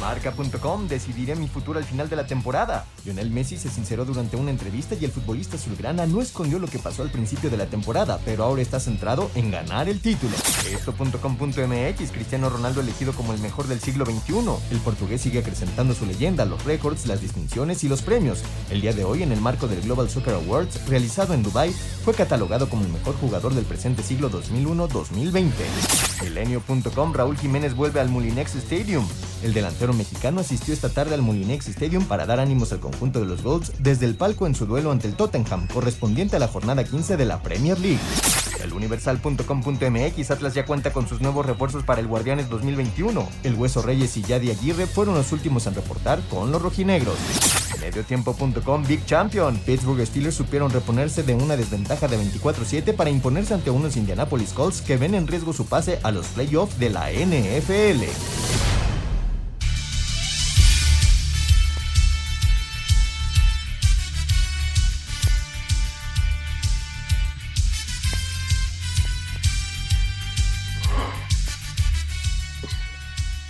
Marca.com decidiré mi futuro al final de la temporada. Lionel Messi se sinceró durante una entrevista y el futbolista azulgrana no escondió lo que pasó al principio de la temporada, pero ahora está centrado en ganar el título. Esto.com.mx, Cristiano Ronaldo elegido como el mejor del siglo XXI. El portugués sigue acrecentando su leyenda, los récords, las distinciones y los premios. El día de hoy, en el marco del Global Soccer Awards, realizado en Dubai, fue catalogado como el mejor jugador del presente siglo 2001-2020. Milenio.com, Raúl Jiménez vuelve al Mulinex Stadium. El delantero mexicano asistió esta tarde al Molinex Stadium para dar ánimos al conjunto de los Golds desde el palco en su duelo ante el Tottenham, correspondiente a la jornada 15 de la Premier League. El universal.com.mx Atlas ya cuenta con sus nuevos refuerzos para el Guardianes 2021. El Hueso Reyes y Yadi Aguirre fueron los últimos en reportar con los rojinegros. Mediotiempo.com Big Champion. Pittsburgh Steelers supieron reponerse de una desventaja de 24-7 para imponerse ante unos Indianapolis Colts que ven en riesgo su pase a los playoffs de la NFL.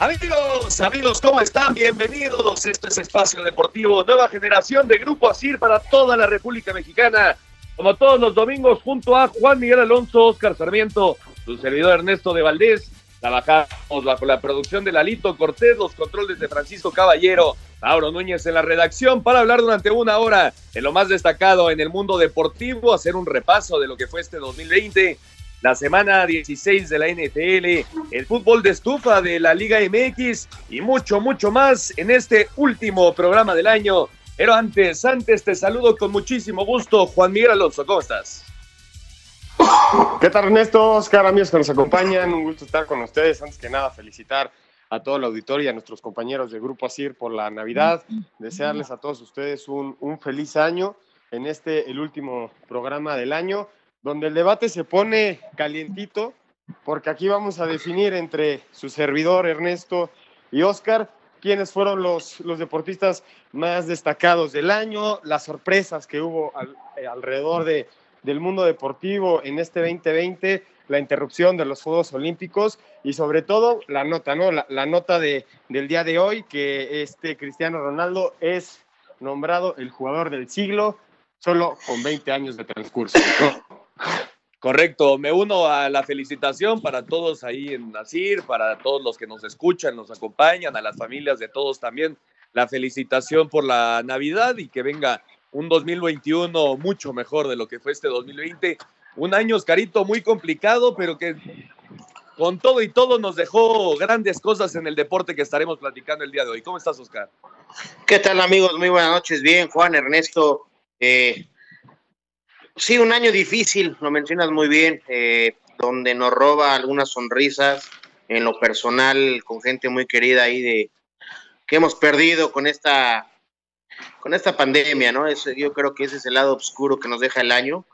Amigos, amigos, ¿cómo están? Bienvenidos. Esto es Espacio Deportivo, nueva generación de Grupo ASIR para toda la República Mexicana. Como todos los domingos, junto a Juan Miguel Alonso, Oscar Sarmiento, su servidor Ernesto de Valdés. Trabajamos bajo la producción de Lalito Cortés, los controles de Francisco Caballero, Mauro Núñez en la redacción para hablar durante una hora de lo más destacado en el mundo deportivo, hacer un repaso de lo que fue este 2020 la semana 16 de la NFL, el fútbol de estufa de la Liga MX y mucho, mucho más en este último programa del año. Pero antes, antes te saludo con muchísimo gusto, Juan Miguel Alonso, ¿cómo estás? ¿Qué tal Ernesto? Oscar, amigos que nos acompañan, un gusto estar con ustedes. Antes que nada, felicitar a todo el auditorio a nuestros compañeros de Grupo ASIR por la Navidad. Desearles a todos ustedes un, un feliz año en este, el último programa del año donde el debate se pone calientito, porque aquí vamos a definir entre su servidor Ernesto y Oscar quiénes fueron los, los deportistas más destacados del año, las sorpresas que hubo eh, alrededor de, del mundo deportivo en este 2020, la interrupción de los Juegos Olímpicos y sobre todo la nota, ¿no? La nota de, del día de hoy, que este Cristiano Ronaldo es nombrado el jugador del siglo, solo con 20 años de transcurso. Correcto, me uno a la felicitación para todos ahí en Nasir, para todos los que nos escuchan, nos acompañan, a las familias de todos también. La felicitación por la Navidad y que venga un 2021 mucho mejor de lo que fue este 2020. Un año, Oscarito, muy complicado, pero que con todo y todo nos dejó grandes cosas en el deporte que estaremos platicando el día de hoy. ¿Cómo estás, Oscar? ¿Qué tal, amigos? Muy buenas noches. Bien, Juan, Ernesto. Eh, Sí, un año difícil, lo mencionas muy bien, eh, donde nos roba algunas sonrisas en lo personal con gente muy querida ahí de que hemos perdido con esta con esta pandemia, ¿no? yo creo que ese es el lado oscuro que nos deja el año,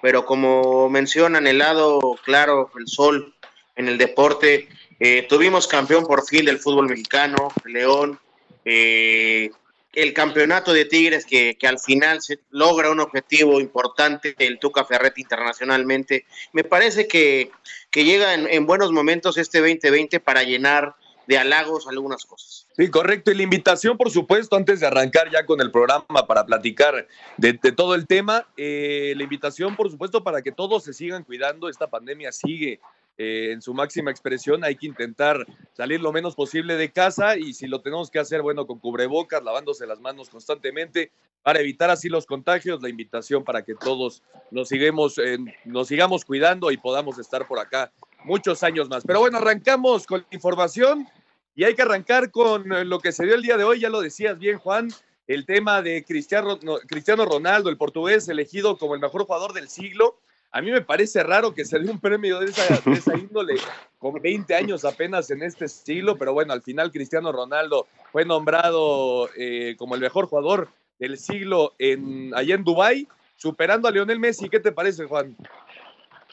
pero como mencionan el lado claro, el sol en el deporte, eh, tuvimos campeón por fin del fútbol mexicano, León, eh, el campeonato de Tigres que, al final se logra un objetivo importante, el Tuca Ferretti internacionalmente. Me parece que, que llega en, buenos momentos este 2020 para llenar de halagos algunas cosas. Sí, correcto. Y la invitación, por supuesto, antes de arrancar ya con el programa para platicar de, todo el tema, eh, la invitación, por supuesto, para que todos se sigan cuidando. Esta pandemia sigue eh, en su máxima expresión. Hay que intentar salir lo menos posible de casa y si lo tenemos que hacer, bueno, con cubrebocas, lavándose las manos constantemente para evitar así los contagios. La invitación para que todos nos, sigamos, nos sigamos cuidando y podamos estar por acá muchos años más. Pero bueno, arrancamos con la información y hay que arrancar con lo que se dio el día de hoy. Ya lo decías bien, Juan. El tema de Cristiano Ronaldo, el portugués elegido como el mejor jugador del siglo a mí me parece raro que se dé un premio de esa, índole con 20 años apenas en este estilo, pero bueno, al final Cristiano Ronaldo fue nombrado eh, como el mejor jugador del siglo en, allá en Dubái, superando a Lionel Messi. ¿Qué te parece, Juan?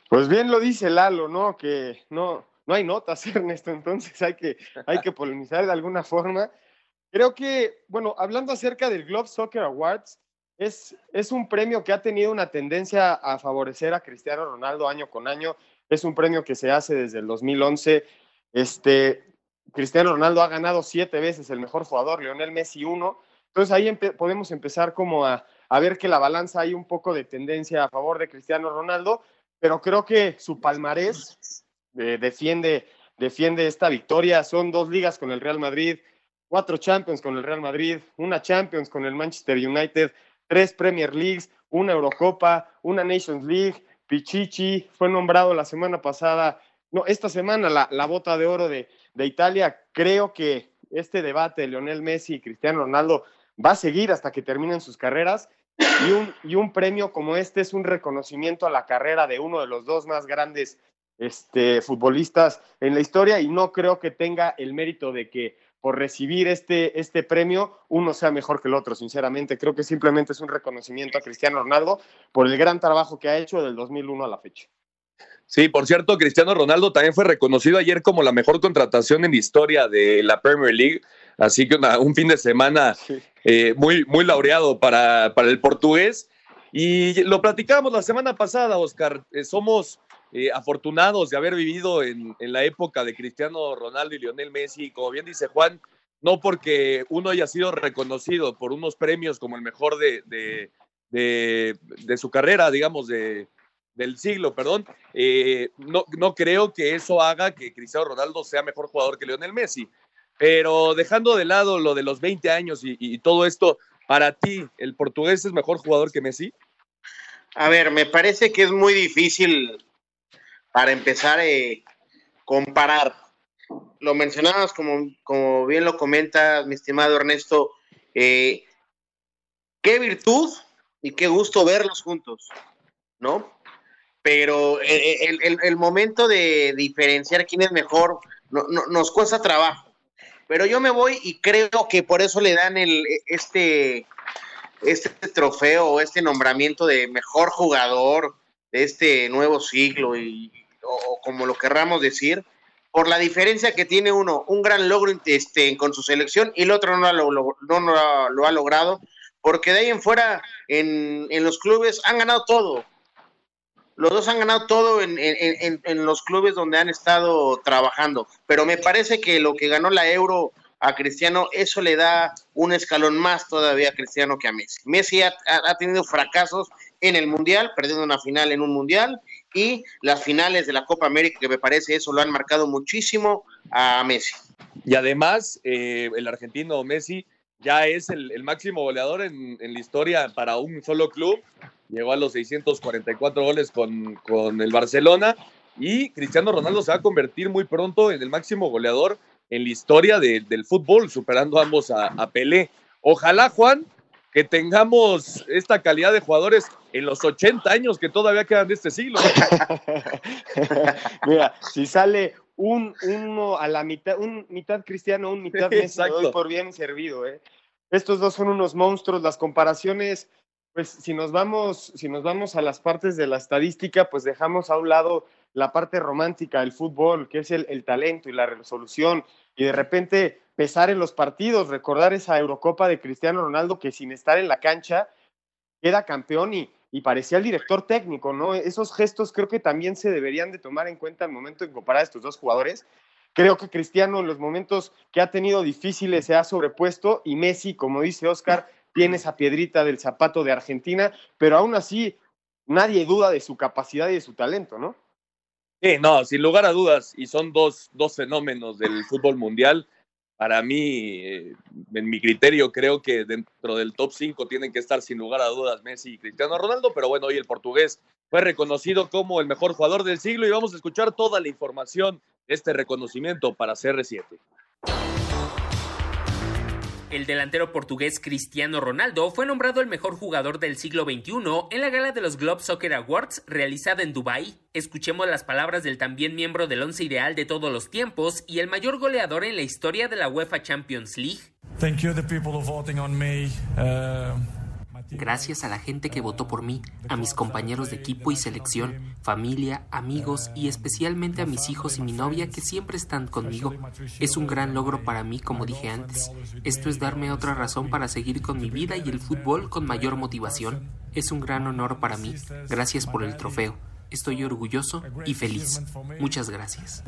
Pues bien lo dice Lalo, ¿no? Que no, no hay notas, Ernesto, entonces hay que, hay que polemizar de alguna forma. Creo que, bueno, hablando acerca del Globe Soccer Awards, es, es un premio que ha tenido una tendencia a favorecer a Cristiano Ronaldo año con año. Es un premio que se hace desde el 2011. Este, Cristiano Ronaldo ha ganado siete veces el mejor jugador, Lionel Messi uno. Entonces ahí podemos empezar como a, a ver que la balanza hay un poco de tendencia a favor de Cristiano Ronaldo, pero creo que su palmarés eh, defiende, defiende esta victoria. Son dos ligas con el Real Madrid, cuatro Champions con el Real Madrid, una Champions con el Manchester United, tres Premier Leagues, una Eurocopa, una Nations League, Pichichi, fue nombrado la semana pasada, no, esta semana la, la bota de oro de, de Italia. Creo que este debate de Lionel Messi y Cristiano Ronaldo va a seguir hasta que terminen sus carreras. Y un, y un premio como este es un reconocimiento a la carrera de uno de los dos más grandes este, futbolistas en la historia y no creo que tenga el mérito de que por recibir este, este premio uno sea mejor que el otro, sinceramente. Creo que simplemente es un reconocimiento a Cristiano Ronaldo por el gran trabajo que ha hecho del 2001 a la fecha. Sí, por cierto, Cristiano Ronaldo también fue reconocido ayer como la mejor contratación en la historia de la Premier League. Así que un fin de semana eh, muy, muy laureado para, para el portugués. Y lo platicábamos la semana pasada, Oscar. Eh, somos eh, afortunados de haber vivido en, la época de Cristiano Ronaldo y Lionel Messi. Como bien dice Juan, no porque uno haya sido reconocido por unos premios como el mejor de, su carrera, digamos, de, del siglo, perdón, eh, no, no creo que eso haga que Cristiano Ronaldo sea mejor jugador que Lionel Messi. Pero dejando de lado lo de los 20 años y, y todo esto, para ti, ¿el portugués es mejor jugador que Messi? A ver, me parece que es muy difícil para empezar a eh, comparar. Lo mencionabas como, como bien lo comenta mi estimado Ernesto, eh, qué virtud y qué gusto verlos juntos, ¿no? pero el, el, el, momento de diferenciar quién es mejor no, no, nos cuesta trabajo. Pero yo me voy y creo que por eso le dan el, este, este trofeo o este nombramiento de mejor jugador de este nuevo siglo, y, o, como lo querramos decir, por la diferencia que tiene uno, un gran logro este, con su selección y el otro no lo, no, no lo ha logrado, porque de ahí en fuera en, en los clubes han ganado todo los dos han ganado todo en, en, en, los clubes donde han estado trabajando, pero me parece que lo que ganó la Euro a Cristiano, eso le da un escalón más todavía a Cristiano que a Messi. Messi ha, ha tenido fracasos en el Mundial, perdiendo una final en un Mundial, y las finales de la Copa América, que me parece eso lo han marcado muchísimo a Messi. Y además, eh, el argentino Messi ya es el, máximo goleador en, la historia para un solo club. Llegó a los 644 goles con, con, el Barcelona y Cristiano Ronaldo se va a convertir muy pronto en el máximo goleador en la historia de, del fútbol, superando ambos a, a Pelé. Ojalá, Juan, que tengamos esta calidad de jugadores en los 80 años que todavía quedan de este siglo. Mira, si sale un uno a la mitad, un mitad cristiano, un mitad Messi, doy por bien servido, ¿eh? Estos dos son unos monstruos, las comparaciones, pues si nos vamos, si nos vamos a las partes de la estadística, pues dejamos a un lado la parte romántica del fútbol, que es el, el talento y la resolución, y de repente pesar en los partidos, recordar esa Eurocopa de Cristiano Ronaldo que sin estar en la cancha queda campeón y, y parecía el director técnico, ¿no? Esos gestos creo que también se deberían de tomar en cuenta al momento de comparar a estos dos jugadores. Creo que Cristiano en los momentos que ha tenido difíciles se ha sobrepuesto y Messi, como dice Oscar, tiene esa piedrita del zapato de Argentina, pero aún así nadie duda de su capacidad y de su talento, ¿no? Sí, no, sin lugar a dudas, y son dos, dos fenómenos del fútbol mundial para mí, eh, en mi criterio, creo que dentro del top 5 tienen que estar sin lugar a dudas Messi y Cristiano Ronaldo, pero bueno, hoy el portugués fue reconocido como el mejor jugador del siglo y vamos a escuchar toda la información de este reconocimiento para CR7. El delantero portugués Cristiano Ronaldo fue nombrado el mejor jugador del siglo XXI en la gala de los Globe Soccer Awards realizada en Dubái. Escuchemos las palabras del también miembro del once ideal de todos los tiempos y el mayor goleador en la historia de la UEFA Champions League. Thank you the people voting on me. Uh... Gracias a la gente que votó por mí, a mis compañeros de equipo y selección, familia, amigos y especialmente a mis hijos y mi novia que siempre están conmigo. Es un gran logro para mí, como dije antes. Esto es darme otra razón para seguir con mi vida y el fútbol con mayor motivación. Es un gran honor para mí. Gracias por el trofeo. Estoy orgulloso y feliz. Muchas gracias.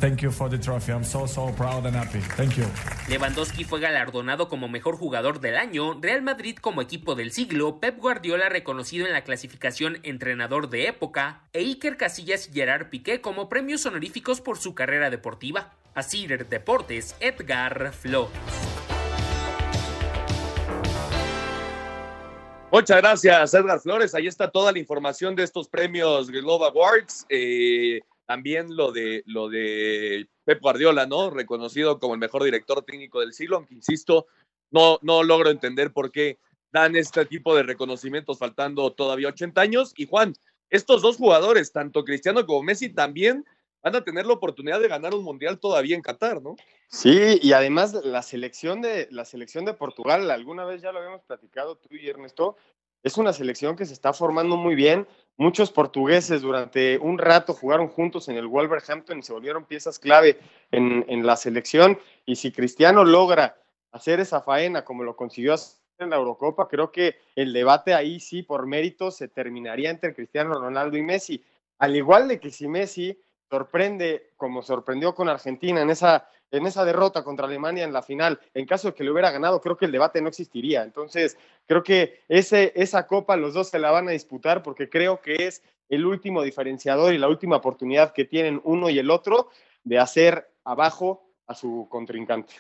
Lewandowski fue galardonado como mejor jugador del año, Real Madrid como equipo del siglo, Pep Guardiola reconocido en la clasificación entrenador de época e Iker Casillas y Gerard Piqué como premios honoríficos por su carrera deportiva. Así Deportes, Edgar Flores. Muchas gracias, Edgar Flores. Ahí está toda la información de estos premios Global Awards. Eh, también lo de, lo de Pep Guardiola, ¿no? Reconocido como el mejor director técnico del siglo, aunque insisto, no, no logro entender por qué dan este tipo de reconocimientos faltando todavía 80 años. Y Juan, estos dos jugadores, tanto Cristiano como Messi, también van a tener la oportunidad de ganar un mundial todavía en Qatar, ¿no? Sí, y además la selección de la selección de Portugal, alguna vez ya lo habíamos platicado tú y Ernesto, es una selección que se está formando muy bien. Muchos portugueses durante un rato jugaron juntos en el Wolverhampton y se volvieron piezas clave en, en la selección. Y si Cristiano logra hacer esa faena como lo consiguió hacer en la Eurocopa, creo que el debate ahí sí por mérito se terminaría entre Cristiano Ronaldo y Messi. Al igual de que si Messi sorprende, como sorprendió con Argentina en esa, en esa derrota contra Alemania en la final, en caso de que le hubiera ganado, creo que el debate no existiría. Entonces, creo que ese, esa copa los dos se la van a disputar porque creo que es el último diferenciador y la última oportunidad que tienen uno y el otro de hacer abajo a su contrincante.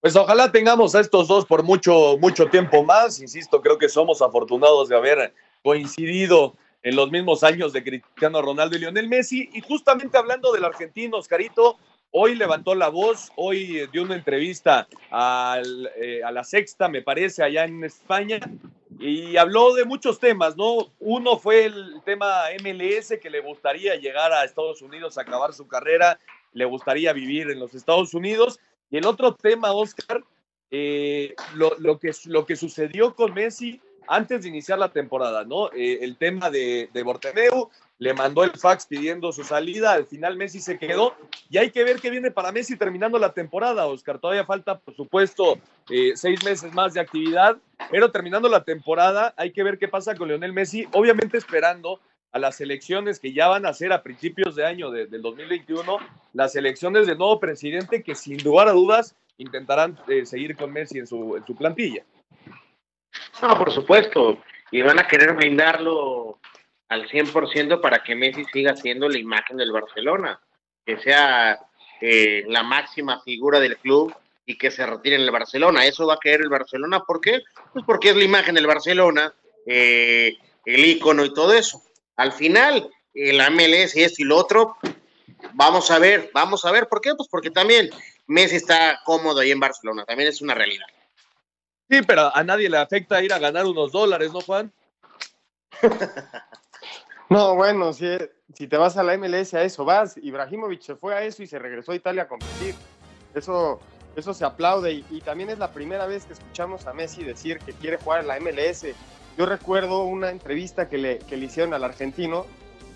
Pues ojalá tengamos a estos dos por mucho, mucho tiempo más. Insisto, creo que somos afortunados de haber coincidido en los mismos años de Cristiano Ronaldo y Lionel Messi. Y justamente hablando del argentino, Oscarito, hoy levantó la voz, hoy dio una entrevista eh, a la sexta, me parece, allá en España, y habló de muchos temas, ¿no? Uno fue el tema MLS, que le gustaría llegar a Estados Unidos a acabar su carrera, le gustaría vivir en los Estados Unidos. Y el otro tema, Oscar, eh, lo, que, lo que sucedió con Messi antes de iniciar la temporada, ¿no? Eh, el tema de, de Bortemeu, le mandó el fax pidiendo su salida, al final Messi se quedó y hay que ver qué viene para Messi terminando la temporada, Oscar. Todavía falta, por supuesto, eh, seis meses más de actividad, pero terminando la temporada hay que ver qué pasa con Lionel Messi, obviamente esperando a las elecciones que ya van a ser a principios de año del 2021, las elecciones del nuevo presidente que sin lugar a dudas intentarán eh, seguir con Messi en su, en su plantilla. No, por supuesto. Y van a querer brindarlo al 100% para que Messi siga siendo la imagen del Barcelona, que sea eh, la máxima figura del club y que se retire en el Barcelona. Eso va a querer el Barcelona. ¿Por qué? Pues porque es la imagen del Barcelona, eh, el ícono y todo eso. Al final, el MLS y esto y lo otro, vamos a ver, vamos a ver. ¿Por qué? Pues porque también Messi está cómodo ahí en Barcelona, también es una realidad. Sí, pero a nadie le afecta ir a ganar unos dólares, ¿no, Juan? no, bueno, si, si te vas a la MLS a eso vas. Ibrahimovic se fue a eso y se regresó a Italia a competir. Eso, eso se aplaude y, también es la primera vez que escuchamos a Messi decir que quiere jugar en la MLS. Yo recuerdo una entrevista que le, que le hicieron al argentino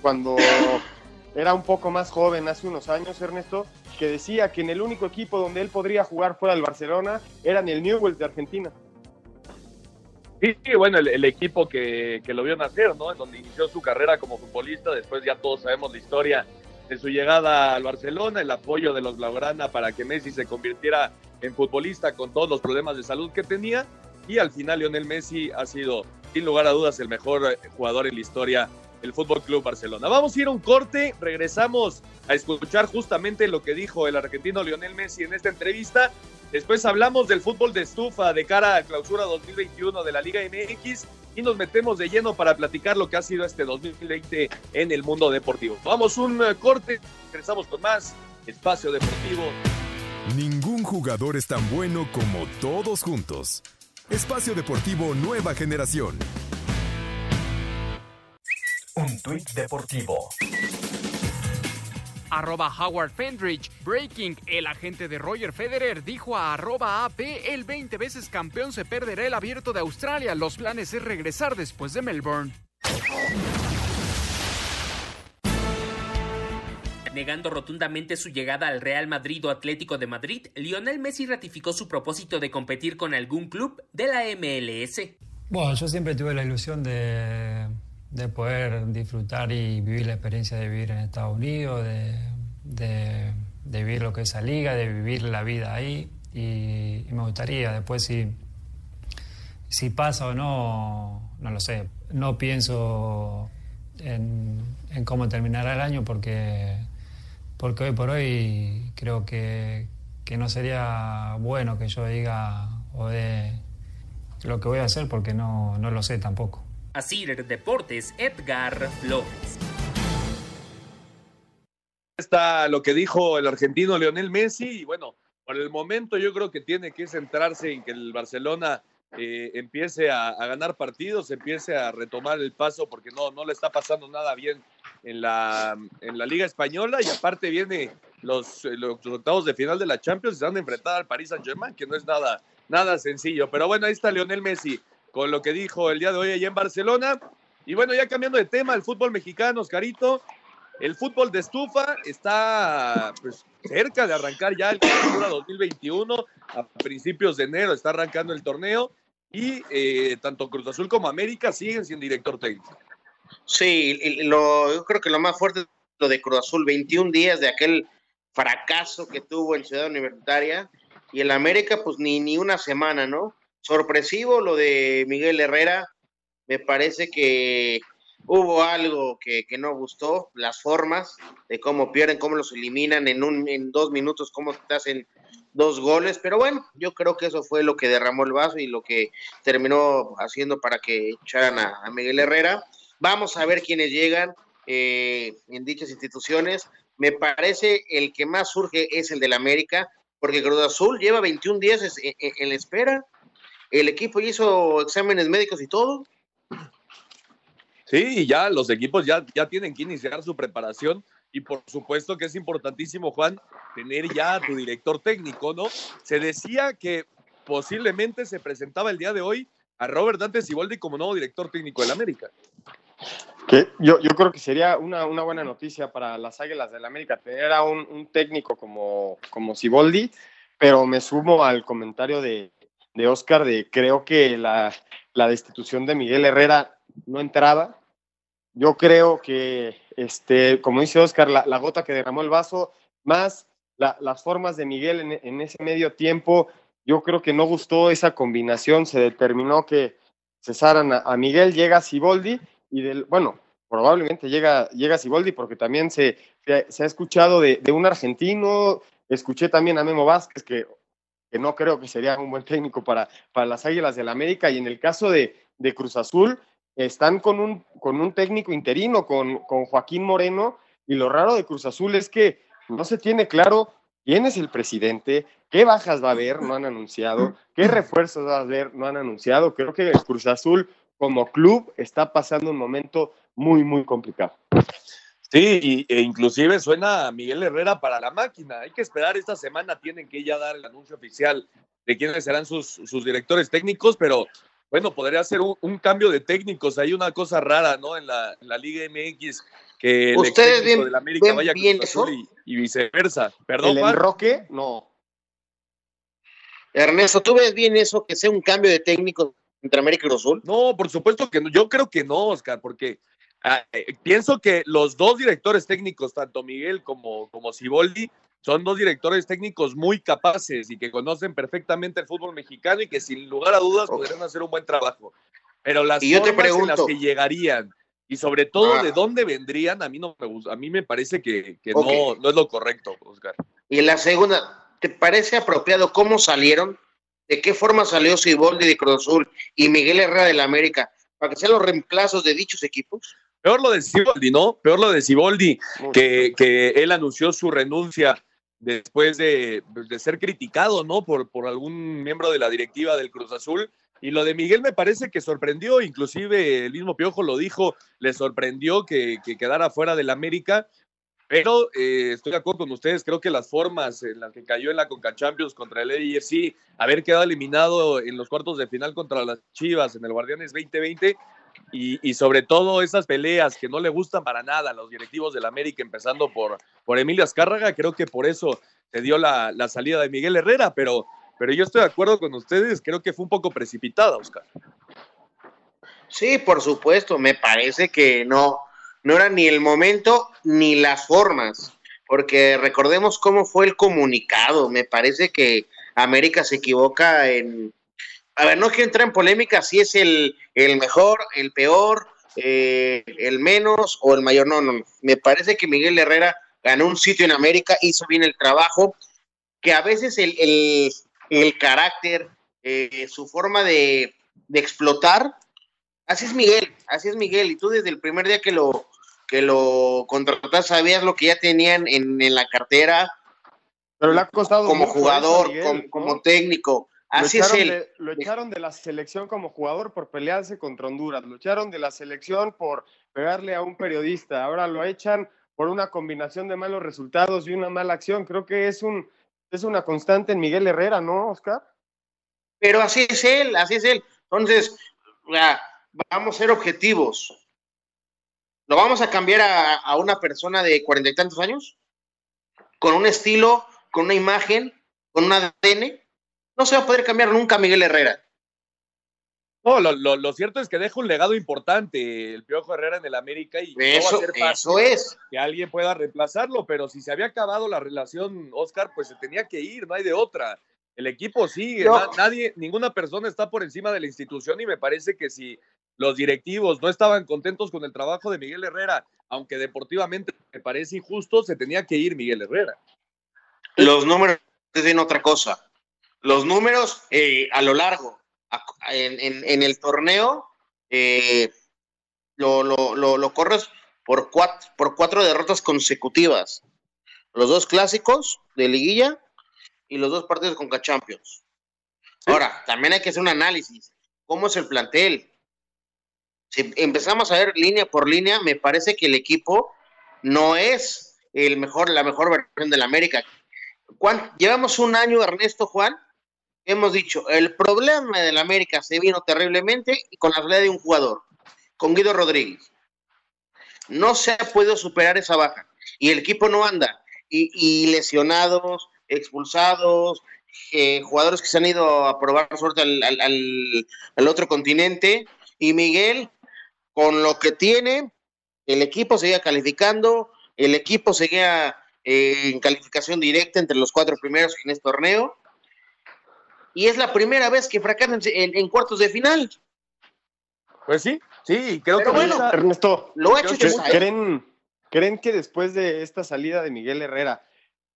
cuando era un poco más joven, hace unos años, Ernesto, que decía que en el único equipo donde él podría jugar fuera del Barcelona era en el Newell's de Argentina. Sí, bueno, el, equipo que, que, lo vio nacer, ¿no? En donde inició su carrera como futbolista, después ya todos sabemos la historia de su llegada al Barcelona, el apoyo de los Blaugrana para que Messi se convirtiera en futbolista con todos los problemas de salud que tenía, y al final Lionel Messi ha sido, sin lugar a dudas, el mejor jugador en la historia el Fútbol Club Barcelona. Vamos a ir a un corte, regresamos a escuchar justamente lo que dijo el argentino Lionel Messi en esta entrevista. Después hablamos del fútbol de estufa de cara a clausura 2021 de la Liga MX y nos metemos de lleno para platicar lo que ha sido este 2020 en el mundo deportivo. Vamos un eh, corte, regresamos con más Espacio Deportivo. Ningún jugador es tan bueno como todos juntos. Espacio Deportivo Nueva Generación. Un tuit deportivo. arroba Howard Fendrich. Breaking, el agente de Roger Federer dijo a arroba AP, el 20 veces campeón se perderá el abierto de Australia. Los planes es regresar después de Melbourne. Negando rotundamente su llegada al Real Madrid o Atlético de Madrid, Lionel Messi ratificó su propósito de competir con algún club de la MLS. Bueno, yo siempre tuve la ilusión de, de poder disfrutar y vivir la experiencia de vivir en Estados Unidos, de, de, vivir lo que es esa liga, de vivir la vida ahí. Y, y, me gustaría, después si, si pasa o no, no lo sé. No pienso en, en cómo terminará el año porque porque hoy por hoy creo que, que, no sería bueno que yo diga o de lo que voy a hacer porque no, no lo sé tampoco. Así Deportes, Edgar Flores. Está lo que dijo el argentino Leonel Messi y bueno, por el momento yo creo que tiene que centrarse en que el Barcelona eh, empiece a, ganar partidos, empiece a retomar el paso porque no, no le está pasando nada bien en la, en la Liga Española y aparte viene los, los octavos de final de la Champions se van a enfrentar al Paris Saint Germain, que no es nada, nada sencillo. Pero bueno, ahí está Lionel Messi con lo que dijo el día de hoy allá en Barcelona. Y bueno, ya cambiando de tema, el fútbol mexicano, Oscarito, el fútbol de estufa está pues, cerca de arrancar ya el 2021. A principios de enero está arrancando el torneo y eh, tanto Cruz Azul como América siguen sin director técnico. Sí, lo, yo creo que lo más fuerte es lo de Cruz Azul, 21 días de aquel fracaso que tuvo en Ciudad Universitaria y el América pues ni, ni una semana, ¿no? Sorpresivo lo de Miguel Herrera, me parece que hubo algo que, que, no gustó, las formas de cómo pierden, cómo los eliminan en, un, en dos minutos, cómo te hacen dos goles, pero bueno, yo creo que eso fue lo que derramó el vaso y lo que terminó haciendo para que echaran a, Miguel Herrera. Vamos a ver quiénes llegan eh, en dichas instituciones. Me parece el que más surge es el del América, porque Cruz Azul lleva 21 días en, en, en la espera. El equipo hizo exámenes médicos y todo. Sí, y ya los equipos ya, ya tienen que iniciar su preparación y por supuesto que es importantísimo, Juan, tener ya a tu director técnico, ¿no? Se decía que posiblemente se presentaba el día de hoy a Robert Dante Siboldi como nuevo director técnico del América. Que yo, yo creo que sería una, una, buena noticia para las Águilas del América tener a un, un técnico como, como Siboldi, pero me sumo al comentario de, de Oscar de creo que la, la destitución de Miguel Herrera no entraba. Yo creo que, este, como dice Oscar, la, gota que derramó el vaso, más la, las formas de Miguel en, ese medio tiempo, yo creo que no gustó esa combinación, se determinó que cesaran a, a Miguel, llega Siboldi y del, bueno, probablemente llega, llega Siboldi porque también se, se, se ha escuchado de, de, un argentino, escuché también a Memo Vázquez que, que, no creo que sería un buen técnico para, para las Águilas del la América y en el caso de, de Cruz Azul están con un, con un técnico interino, con, con Joaquín Moreno y lo raro de Cruz Azul es que no se tiene claro quién es el presidente, qué bajas va a haber, no han anunciado, qué refuerzos va a haber, no han anunciado. Creo que el Cruz Azul como club está pasando un momento muy, muy complicado. Sí, e inclusive suena a Miguel Herrera para la máquina. Hay que esperar esta semana, tienen que ya dar el anuncio oficial de quiénes serán sus, sus directores técnicos, pero bueno, podría ser un, un, cambio de técnicos. Hay una cosa rara, ¿no? En la, en la Liga MX, que el ¿Ustedes bien, de la América ven vaya bien eso? y, y, viceversa. Perdón, ¿El enroque? No. Ernesto, ¿tú ves bien eso, que sea un cambio de técnico entre América y Cruz Azul? No, por supuesto que no. Yo creo que no, Oscar, porque ah, eh, pienso que los dos directores técnicos, tanto Miguel como, como Siboldi, son dos directores técnicos muy capaces y que conocen perfectamente el fútbol mexicano y que sin lugar a dudas okay. podrían hacer un buen trabajo. Pero las y yo te pregunto, en las que llegarían y sobre todo Ah. de dónde vendrían, a mí no me gusta, a mí me parece que, no, no es lo correcto, Oscar. y la segunda, ¿te parece apropiado cómo salieron? ¿De qué forma salió Siboldi de Cruz Azul y Miguel Herrera de la América? Para que sean los reemplazos de dichos equipos. Peor lo de Siboldi, ¿no? Peor lo de Siboldi, que, que él anunció su renuncia después de, de ser criticado, ¿no? Por, por algún miembro de la directiva del Cruz Azul. Y lo de Miguel me parece que sorprendió, inclusive el mismo Piojo lo dijo, le sorprendió que, que quedara fuera del América, Pero eh, estoy de acuerdo con ustedes, creo que las formas en las que cayó en la Conca Champions contra el AFC, haber quedado eliminado en los cuartos de final contra las Chivas en el Guardianes 2020 y, sobre todo esas peleas que no le gustan para nada a los directivos del América, empezando por, por Emilio Azcárraga, creo que por eso se dio la, la, salida de Miguel Herrera, pero, pero yo estoy de acuerdo con ustedes, creo que fue un poco precipitada, Oscar. Sí, por supuesto, me parece que no, no era ni el momento ni las formas, porque recordemos cómo fue el comunicado, me parece que América se equivoca en... A ver, no quiero entrar en polémica si es el, el mejor, el peor, eh, el menos o el mayor, no, no, no, me parece que Miguel Herrera ganó un sitio en América, hizo bien el trabajo, que a veces el, el, el carácter, eh, su forma de, de explotar, así es Miguel, así es Miguel, y tú desde el primer día que lo, que lo contrataste sabías lo que ya tenían en, en la cartera. Pero le ha costado como jugador, Miguel, como, ¿no? como, técnico. Así lo es él. De, lo echaron de la selección como jugador por pelearse contra Honduras, lo echaron de la selección por pegarle a un periodista, ahora lo echan por una combinación de malos resultados y una mala acción. Creo que es un es una constante en Miguel Herrera, ¿no, Oscar? Pero así es él, así es él. Entonces, vamos a ser objetivos. ¿Lo vamos a cambiar a, a una persona de cuarenta y tantos años? ¿Con un estilo, con una imagen, con un ADN? No se va a poder cambiar nunca a Miguel Herrera. No, lo, lo, lo, cierto es que deja un legado importante el Piojo Herrera en el América y eso, no va a ser fácil eso es. que alguien pueda reemplazarlo, pero si se había acabado la relación, Oscar, pues se tenía que ir, no hay de otra. El equipo sigue, no. nadie, ninguna persona está por encima de la institución y me parece que si los directivos no estaban contentos con el trabajo de Miguel Herrera, aunque deportivamente me parece injusto, se tenía que ir Miguel Herrera. Los números dicen otra cosa. Los números eh, a lo largo, en, en, en el torneo, eh, lo, lo, lo, lo, corres por cuatro, por cuatro derrotas consecutivas. Los dos clásicos de liguilla y los dos partidos con Champions. Sí. Ahora, también hay que hacer un análisis. ¿Cómo es el plantel? Si empezamos a ver línea por línea, me parece que el equipo no es el mejor, la mejor versión del América. Llevamos un año, Ernesto Juan, hemos dicho, el problema del América se vino terriblemente y con la salida de un jugador, con Guido Rodríguez. No se ha podido superar esa baja y el equipo no anda. Y, lesionados, expulsados, eh, jugadores que se han ido a probar suerte al, al, al, al, otro continente. Y Miguel, con lo que tiene, el equipo seguía calificando, el equipo seguía eh, en calificación directa entre los cuatro primeros en este torneo y es la primera vez que fracasan en, en cuartos de final. Pues sí, sí, creo Pero que bueno, Ernesto, lo ha hecho ¿creen, Chesay. ¿creen, ¿creen que después de esta salida de Miguel Herrera,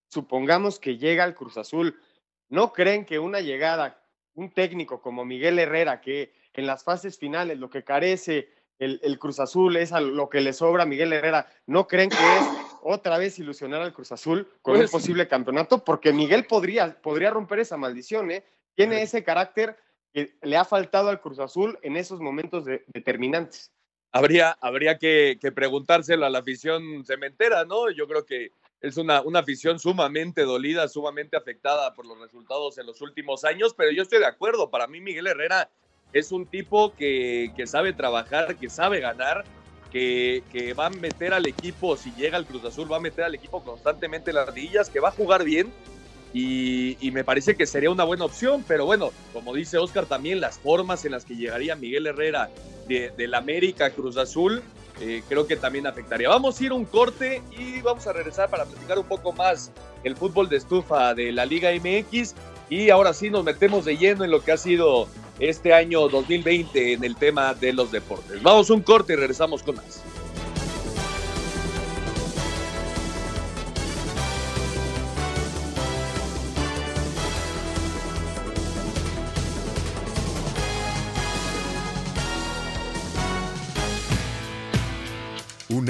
supongamos que llega al Cruz Azul, ¿no creen que una llegada, un técnico como Miguel Herrera, que en las fases finales lo que carece el, el, Cruz Azul es a lo que le sobra a Miguel Herrera. ¿No creen que es otra vez ilusionar al Cruz Azul con pues, un posible campeonato? Porque Miguel podría, podría romper esa maldición, ¿eh? Tiene ese carácter que le ha faltado al Cruz Azul en esos momentos de, determinantes. Habría, habría que, que, preguntárselo a la afición cementera, ¿no? Yo creo que es una, una afición sumamente dolida, sumamente afectada por los resultados en los últimos años, pero yo estoy de acuerdo. Para mí, Miguel Herrera es un tipo que, que sabe trabajar, que sabe ganar, que, que, va a meter al equipo, si llega al Cruz Azul, va a meter al equipo constantemente las ardillas, que va a jugar bien. Y, me parece que sería una buena opción, pero bueno, como dice Oscar, también las formas en las que llegaría Miguel Herrera de, del América Cruz Azul, eh, creo que también afectaría. Vamos a ir un corte y vamos a regresar para platicar un poco más el fútbol de estufa de la Liga MX. Y ahora sí nos metemos de lleno en lo que ha sido este año 2020 en el tema de los deportes. Vamos un corte y regresamos con más.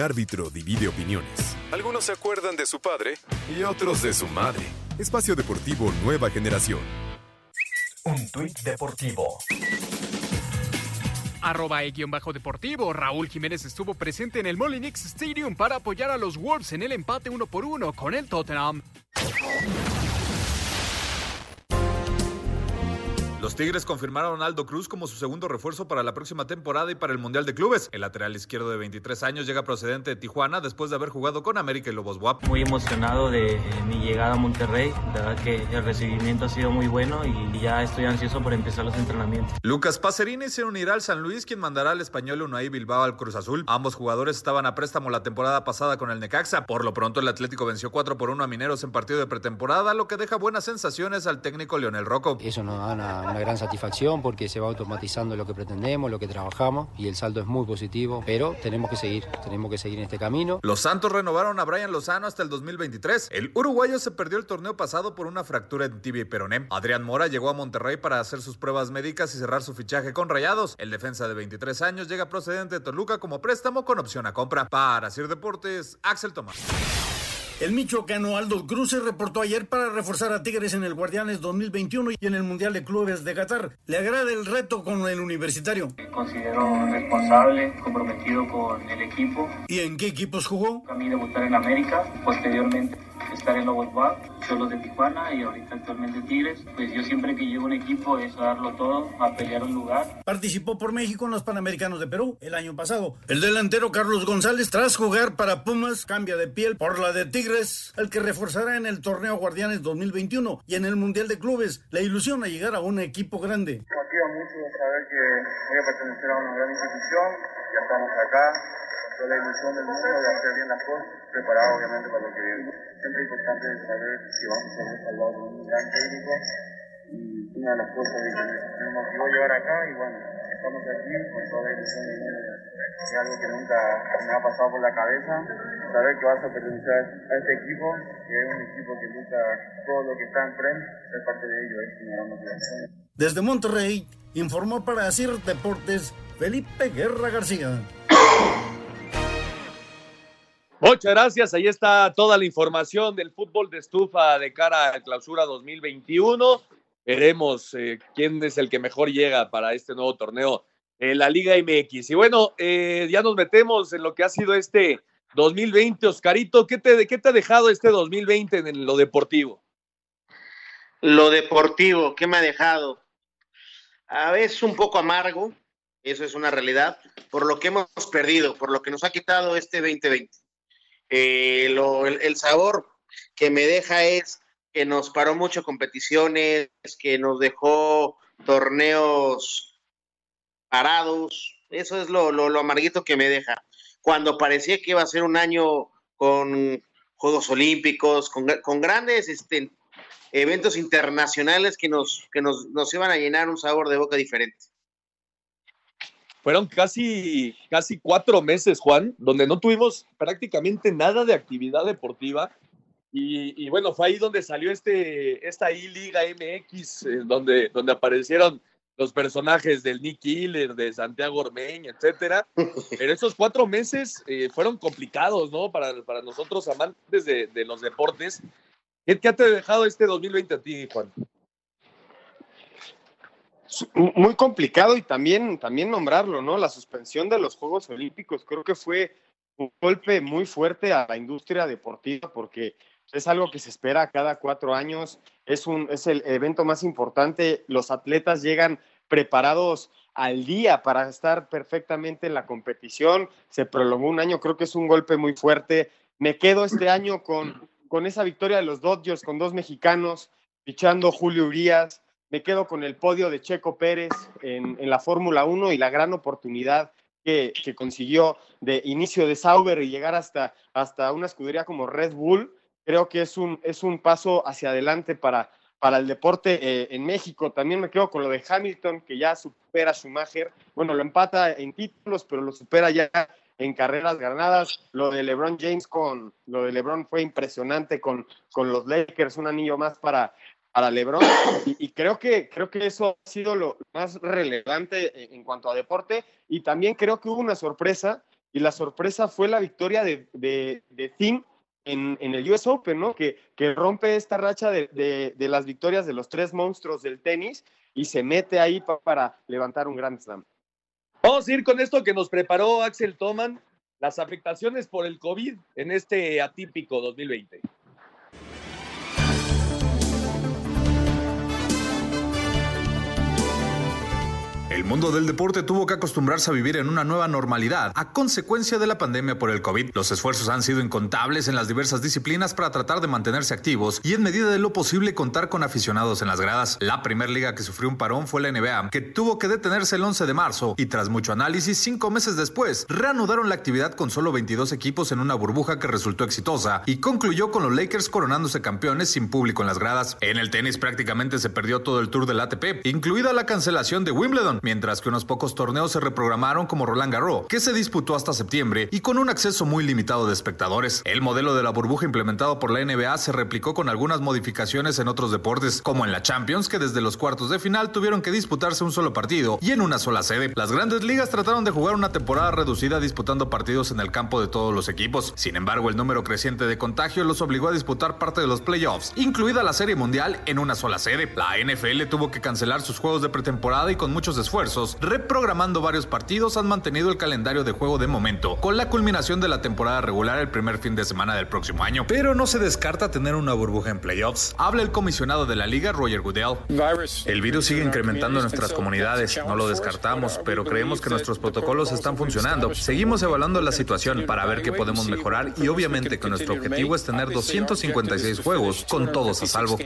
Árbitro divide opiniones. Algunos se acuerdan de su padre y otros de su madre. Espacio Deportivo Nueva Generación. Un tuit deportivo. Arroba e-bajo deportivo. Raúl Jiménez estuvo presente en el Molinix Stadium para apoyar a los Wolves en el empate uno por uno con el Tottenham. Los Tigres confirmaron a Aldo Cruz como su segundo refuerzo para la próxima temporada y para el Mundial de Clubes. El lateral izquierdo de 23 años llega procedente de Tijuana después de haber jugado con América y Lobos Buap. Muy emocionado de eh, mi llegada a Monterrey. La verdad que el recibimiento ha sido muy bueno y ya estoy ansioso por empezar los entrenamientos. Lucas Pacerini se unirá al San Luis, quien mandará al español Unai Bilbao al Cruz Azul. Ambos jugadores estaban a préstamo la temporada pasada con el Necaxa. Por lo pronto, el Atlético venció 4 por 1 a Mineros en partido de pretemporada, lo que deja buenas sensaciones al técnico Leonel Rocco. Eso nos da una, una gran satisfacción porque se va automatizando lo que pretendemos, lo que trabajamos y el saldo es muy positivo, pero tenemos que seguir, tenemos que seguir en este camino. Los Santos renovaron a Brian Lozano hasta el 2023. El uruguayo se perdió el torneo pasado por una fractura en tibia y peroné. Adrián Mora llegó a Monterrey para hacer sus pruebas médicas y cerrar su fichaje con Rayados. El defensa de 23 años llega procedente de Toluca como préstamo con opción a compra. Para Sir Deportes, Axel Tomás. El michoacano Aldo Cruz se reportó ayer para reforzar a Tigres en el Guardianes 2021 y en el Mundial de Clubes de Qatar. ¿Le agrada el reto con el universitario? Me considero responsable, comprometido con el equipo. ¿Y en qué equipos jugó? A mí debutar en América, posteriormente estar en Lobos Buap, Cholos de Tijuana y ahorita actualmente Tigres. Pues yo siempre que llego a un equipo es a darlo todo, a pelear un lugar. Participó por México en los Panamericanos de Perú el año pasado. El delantero Carlos González, tras jugar para Pumas, cambia de piel por la de Tigres, el que reforzará en el torneo Guardianes 2021 y en el Mundial de Clubes. La ilusión a llegar a un equipo grande. Motiva mucho saber que voy a pertenecer a una gran institución, ya estamos acá, con la ilusión del mundo de hacer bien las cosas, preparado obviamente para lo que viene. Siempre es importante saber que vamos a ser respaldados por un gran técnico y una de las cosas que me motivó llegar acá y bueno, estamos aquí con toda la ilusión del mundo. Es algo que nunca me ha pasado por la cabeza, saber que vas a pertenecer a este equipo, que es un equipo que lucha todo lo que está enfrente, ser parte de ello es una gran motivación. Desde Monterrey, informó para CIR Deportes Felipe Guerra García. Muchas gracias. Ahí está toda la información del fútbol de estufa de cara a clausura 2021. Veremos eh, quién es el que mejor llega para este nuevo torneo en la Liga MX. Y bueno, eh, ya nos metemos en lo que ha sido este 2020. Oscarito, ¿qué te, ¿qué te ha dejado este 2020 en lo deportivo? Lo deportivo, ¿qué me ha dejado? A veces un poco amargo, eso es una realidad, por lo que hemos perdido, por lo que nos ha quitado este 2020. Eh, lo, el, el, sabor que me deja es que nos paró mucho competiciones, que nos dejó torneos parados. Eso es lo, lo, lo, amarguito que me deja. Cuando parecía que iba a ser un año con Juegos Olímpicos, con, con grandes este, eventos internacionales que, nos, que nos, nos iban a llenar un sabor de boca diferente fueron casi, casi cuatro meses, Juan, donde no tuvimos prácticamente nada de actividad deportiva. Y, y bueno, fue ahí donde salió este, esta I-Liga MX, eh, donde, donde aparecieron los personajes del Nick Killer, de Santiago Ormeñ, etcétera. Pero esos cuatro meses eh, fueron complicados, ¿no? Para, para nosotros, amantes de, de los deportes. ¿Qué, ¿Qué te ha dejado este 2020 a ti, Juan? Muy complicado y también, también nombrarlo, ¿no? La suspensión de los Juegos Olímpicos creo que fue un golpe muy fuerte a la industria deportiva porque es algo que se espera cada cuatro años, es, un, es el evento más importante, los atletas llegan preparados al día para estar perfectamente en la competición, se prolongó un año, creo que es un golpe muy fuerte, me quedo este año con, con esa victoria de los Dodgers, con dos mexicanos, fichando Julio Urias, me quedo con el podio de Checo Pérez en, en la Fórmula 1 y la gran oportunidad que, consiguió de inicio de Sauber y llegar hasta, hasta una escudería como Red Bull. Creo que es un, es un paso hacia adelante para, para el deporte eh, en México. También me quedo con lo de Hamilton, que ya supera a Schumacher. Bueno, lo empata en títulos, pero lo supera ya en carreras ganadas. Lo de LeBron James con lo de LeBron fue impresionante con, con los Lakers, un anillo más para, para LeBron y, creo que creo que eso ha sido lo más relevante en, cuanto a deporte y también creo que hubo una sorpresa y la sorpresa fue la victoria de, de, de en, en, el US Open, ¿no? Que, que rompe esta racha de, de, las victorias de los tres monstruos del tenis y se mete ahí pa, para levantar un Grand Slam. Vamos a ir con esto que nos preparó Axel Toman, las afectaciones por el COVID en este atípico 2020. El mundo del deporte tuvo que acostumbrarse a vivir en una nueva normalidad a consecuencia de la pandemia por el COVID. Los esfuerzos han sido incontables en las diversas disciplinas para tratar de mantenerse activos y en medida de lo posible contar con aficionados en las gradas. La primera liga que sufrió un parón fue la NBA, que tuvo que detenerse el 11 de marzo y tras mucho análisis, cinco meses después, reanudaron la actividad con solo 22 equipos en una burbuja que resultó exitosa y concluyó con los Lakers coronándose campeones sin público en las gradas. En el tenis prácticamente se perdió todo el tour del ATP, incluida la cancelación de Wimbledon mientras que unos pocos torneos se reprogramaron como Roland Garros, que se disputó hasta septiembre y con un acceso muy limitado de espectadores. El modelo de la burbuja implementado por la NBA se replicó con algunas modificaciones en otros deportes, como en la Champions, que desde los cuartos de final tuvieron que disputarse un solo partido y en una sola sede. Las grandes ligas trataron de jugar una temporada reducida disputando partidos en el campo de todos los equipos. Sin embargo, el número creciente de contagios los obligó a disputar parte de los playoffs, incluida la Serie Mundial, en una sola sede. La NFL tuvo que cancelar sus juegos de pretemporada y con muchos esfuerzos, reprogramando varios partidos, han mantenido el calendario de juego de momento, con la culminación de la temporada regular el primer fin de semana del próximo año. Pero no se descarta tener una burbuja en playoffs. Habla el comisionado de la liga, Roger Goodell. El virus sigue incrementando en nuestras comunidades, no lo descartamos, pero creemos que nuestros protocolos están funcionando. Seguimos evaluando la situación para ver qué podemos mejorar y obviamente que nuestro objetivo es tener 256 juegos con todos a salvo.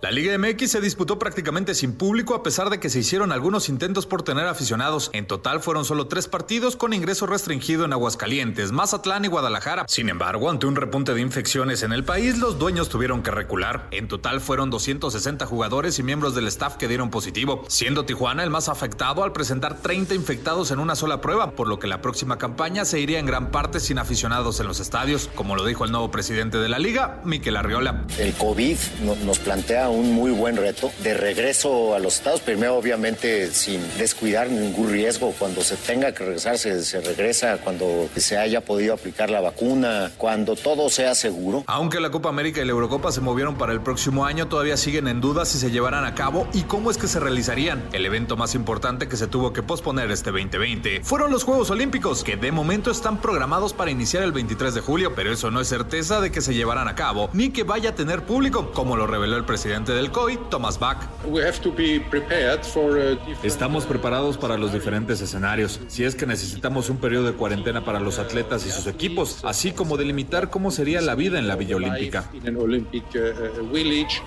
La Liga MX se disputó prácticamente sin público a pesar de que se hicieron algunos intentos por tener aficionados. En total fueron solo tres partidos con ingreso restringido en Aguascalientes, Mazatlán y Guadalajara. Sin embargo, ante un repunte de infecciones en el país, los dueños tuvieron que recular. En total fueron 260 jugadores y miembros del staff que dieron positivo, siendo Tijuana el más afectado al presentar 30 infectados en una sola prueba, por lo que la próxima campaña se iría en gran parte sin aficionados en los estadios, como lo dijo el nuevo presidente de la liga, Miquel Arriola. El COVID nos plantea un muy buen reto de regreso a los estados, primero obviamente sin descuidar ningún riesgo. Cuando se tenga que regresar, se, se, regresa. Cuando se haya podido aplicar la vacuna, cuando todo sea seguro. Aunque la Copa América y la Eurocopa se movieron para el próximo año, todavía siguen en duda si se llevarán a cabo y cómo es que se realizarían. El evento más importante que se tuvo que posponer este 2020 fueron los Juegos Olímpicos, que de momento están programados para iniciar el 23 de julio, pero eso no es certeza de que se llevarán a cabo ni que vaya a tener público, como lo reveló el presidente del COI, Thomas Bach. Estamos preparados para los diferentes escenarios, si es que necesitamos un periodo de cuarentena para los atletas y sus equipos, así como delimitar cómo sería la vida en la Villa Olímpica.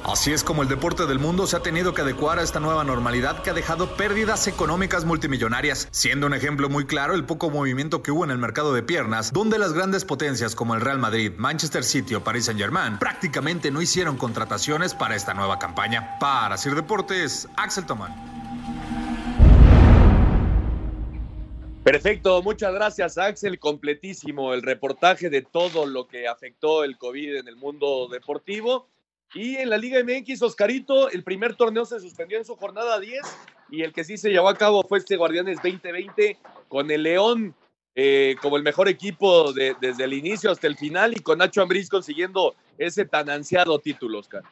Así es como el deporte del mundo se ha tenido que adecuar a esta nueva normalidad que ha dejado pérdidas económicas multimillonarias, siendo un ejemplo muy claro el poco movimiento que hubo en el mercado de piernas, donde las grandes potencias como el Real Madrid, Manchester City o Paris Saint-Germain prácticamente no hicieron contrataciones para esta nueva campaña. Para Sir Deportes, Axel Tomán. Perfecto, muchas gracias Axel, completísimo el reportaje de todo lo que afectó el COVID en el mundo deportivo. Y en la Liga MX, Oscarito, el primer torneo se suspendió en su jornada 10 y el que sí se llevó a cabo fue este Guardianes 2020 con el León eh, como el mejor equipo de, desde el inicio hasta el final y con Nacho Ambriz consiguiendo ese tan ansiado título, Oscar.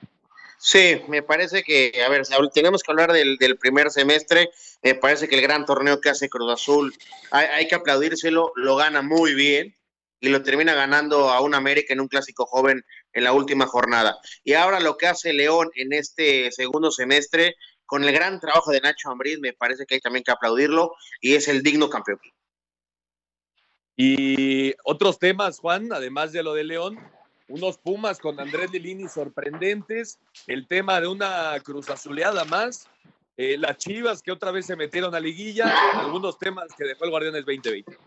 Sí, me parece que, a ver, tenemos que hablar del, primer semestre. Me parece que el gran torneo que hace Cruz Azul, hay, hay, que aplaudírselo, lo gana muy bien y lo termina ganando a un América en un clásico joven en la última jornada. Y ahora lo que hace León en este segundo semestre, con el gran trabajo de Nacho Ambriz, me parece que hay también que aplaudirlo y es el digno campeón. Y otros temas, Juan, además de lo de León, unos Pumas con Andrés Lilini sorprendentes, el tema de una cruz azuleada más, eh, las Chivas que otra vez se metieron a liguilla, algunos temas que dejó el Guardianes 2020.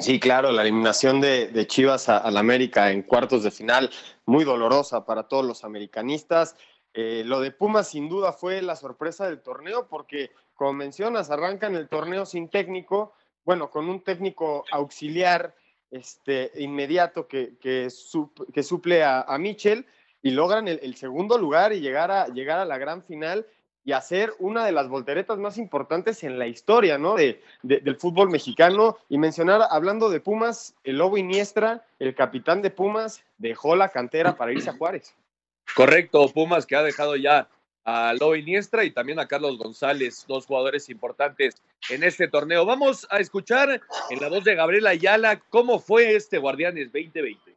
Sí, claro, la eliminación de, Chivas al América en cuartos de final, muy dolorosa para todos los americanistas. Eh, lo de Pumas sin duda fue la sorpresa del torneo porque, como mencionas, arrancan el torneo sin técnico, bueno, con un técnico auxiliar este, inmediato que, que, sup, que suple a, a, Mitchell y logran el, segundo lugar y llegar a, llegar a la gran final y hacer una de las volteretas más importantes en la historia ¿no? de, del fútbol mexicano. Y mencionar, hablando de Pumas, el Lobo Iniestra, el capitán de Pumas, dejó la cantera para irse a Juárez. Correcto, Pumas que ha dejado ya a Lobo Iniestra y también a Carlos González, dos jugadores importantes en este torneo. Vamos a escuchar en la voz de Gabriela Ayala cómo fue este Guardianes 2020.